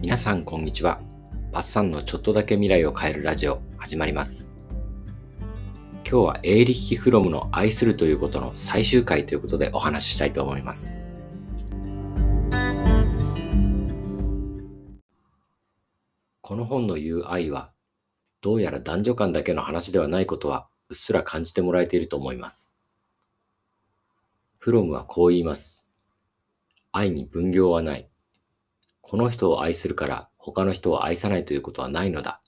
皆さんこんにちは。パッサンのちょっとだけ未来を変えるラジオ始まります。今日はエーリッヒ・フロムの愛するということの最終回ということでお話ししたいと思います。この本の言う愛は、どうやら男女間だけの話ではないことはうっすら感じてもらえていると思います。フロムはこう言います。愛に分業はない。この人を愛するから他の人を愛さないということはないのだ。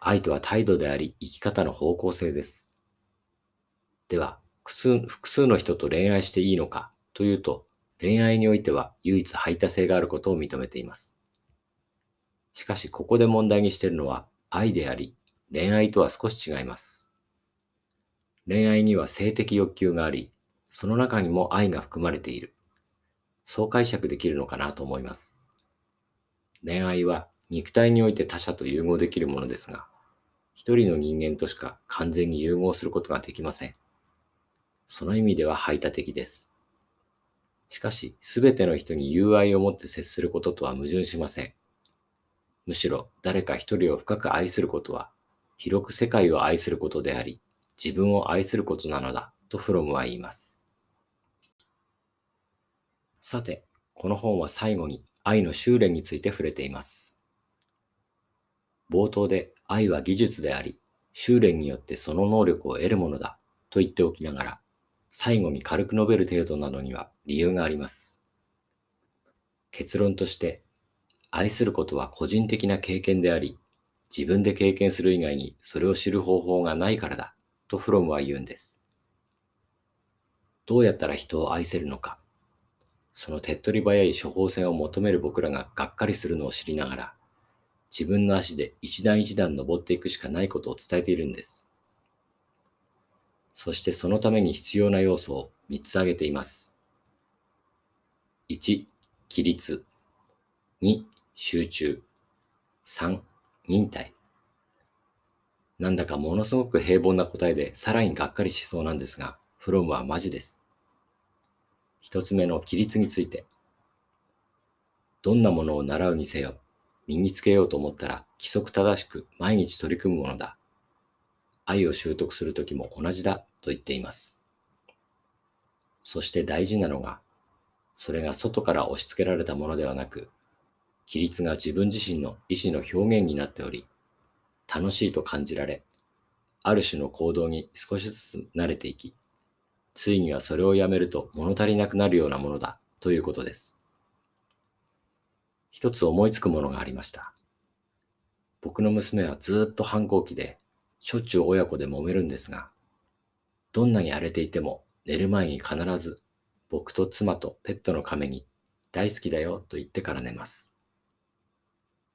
愛とは態度であり生き方の方向性です。では、複数複数の人と恋愛していいのかというと、恋愛においては唯一排他性があることを認めています。しかし、ここで問題にしているのは愛であり、恋愛とは少し違います。恋愛には性的欲求があり、その中にも愛が含まれている。そう解釈できるのかなと思います。恋愛は肉体において他者と融合できるものですが、一人の人間としか完全に融合することができません。その意味では排他的です。しかし、すべての人に友愛を持って接することとは矛盾しません。むしろ誰か一人を深く愛することは、広く世界を愛することであり、自分を愛することなのだとフロムは言います。さて、この本は最後に愛の修練について触れています。冒頭で愛は技術であり、修練によってその能力を得るものだと言っておきながら、最後に軽く述べる程度なのには理由があります。結論として、愛することは個人的な経験であり、自分で経験する以外にそれを知る方法がないからだとフロムは言うんです。どうやったら人を愛せるのか、その手っ取り早い処方箋を求める僕らががっかりするのを知りながら、自分の足で一段一段登っていくしかないことを伝えているんです。そしてそのために必要な要素を3つ挙げています。1、規律。2、集中。3、忍耐。なんだかものすごく平凡な答えでさらにがっかりしそうなんですが、フロムはマジです。一つ目の規律について。どんなものを習うにせよ、身につけようと思ったら規則正しく毎日取り組むものだ。愛を習得するときも同じだと言っています。そして大事なのが、それが外から押し付けられたものではなく、規律が自分自身の意思の表現になっており、楽しいと感じられ、ある種の行動に少しずつ慣れていき、ついにはそれをやめると物足りなくなるようなものだということです。一つ思いつくものがありました。僕の娘はずっと反抗期で、しょっちゅう親子で揉めるんですが、どんなに荒れていても寝る前に必ず僕と妻とペットの亀に大好きだよと言ってから寝ます。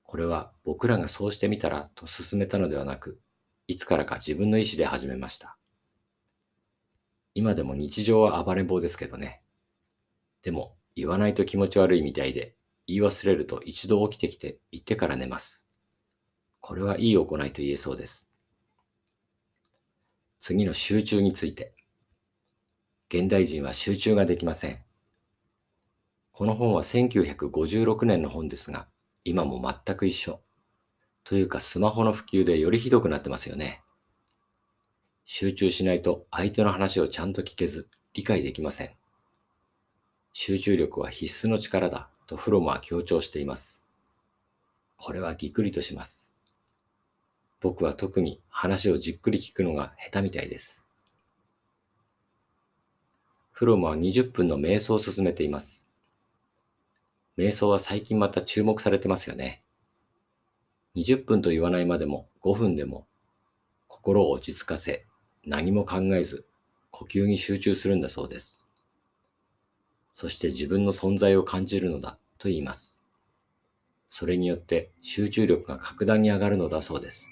これは僕らがそうしてみたらと勧めたのではなく、いつからか自分の意思で始めました。今でも日常は暴れん坊ですけどね。でも言わないと気持ち悪いみたいで、言い忘れると一度起きてきて言ってから寝ます。これはいい行いと言えそうです。次の集中について。現代人は集中ができません。この本は1956年の本ですが、今も全く一緒。というかスマホの普及でよりひどくなってますよね。集中しないと相手の話をちゃんと聞けず理解できません。集中力は必須の力だとフロムは強調しています。これはぎくりとします。僕は特に話をじっくり聞くのが下手みたいです。フロムは20分の瞑想を進めています。瞑想は最近また注目されてますよね。20分と言わないまでも5分でも心を落ち着かせ何も考えず呼吸に集中するんだそうです。そして自分の存在を感じるのだと言います。それによって集中力が格段に上がるのだそうです。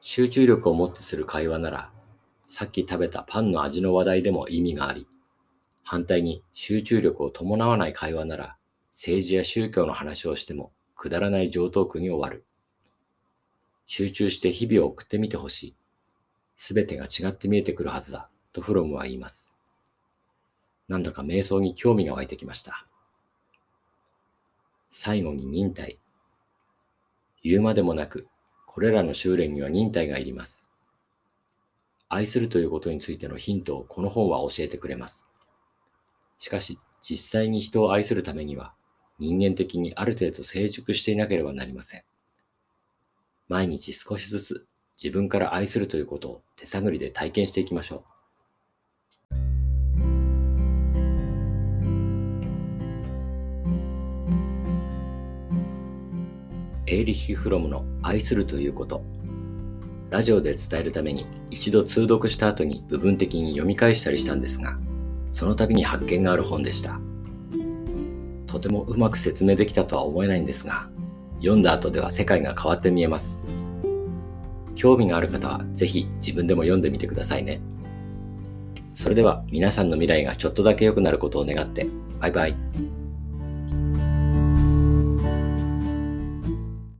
集中力を持ってする会話なら、さっき食べたパンの味の話題でも意味があり、反対に集中力を伴わない会話なら、政治や宗教の話をしてもくだらない上等句に終わる。集中して日々を送ってみてほしい。すべてが違って見えてくるはずだ、とフロムは言います。なんだか瞑想に興味が湧いてきました。最後に忍耐。言うまでもなく、これらの修練には忍耐がいります。愛するということについてのヒントをこの本は教えてくれます。しかし、実際に人を愛するためには、人間的にある程度成熟していなければなりません。毎日少しずつ自分から愛するということを手探りで体験していきましょう。エーリッヒ・フロムの愛するということ。ラジオで伝えるために一度通読した後に部分的に読み返したりしたんですが、その度に発見がある本でした。とてもうまく説明できたとは思えないんですが、読んだ後では世界が変わって見えます。興味がある方はぜひ自分でも読んでみてくださいね。それでは皆さんの未来がちょっとだけ良くなることを願って、バイバイ。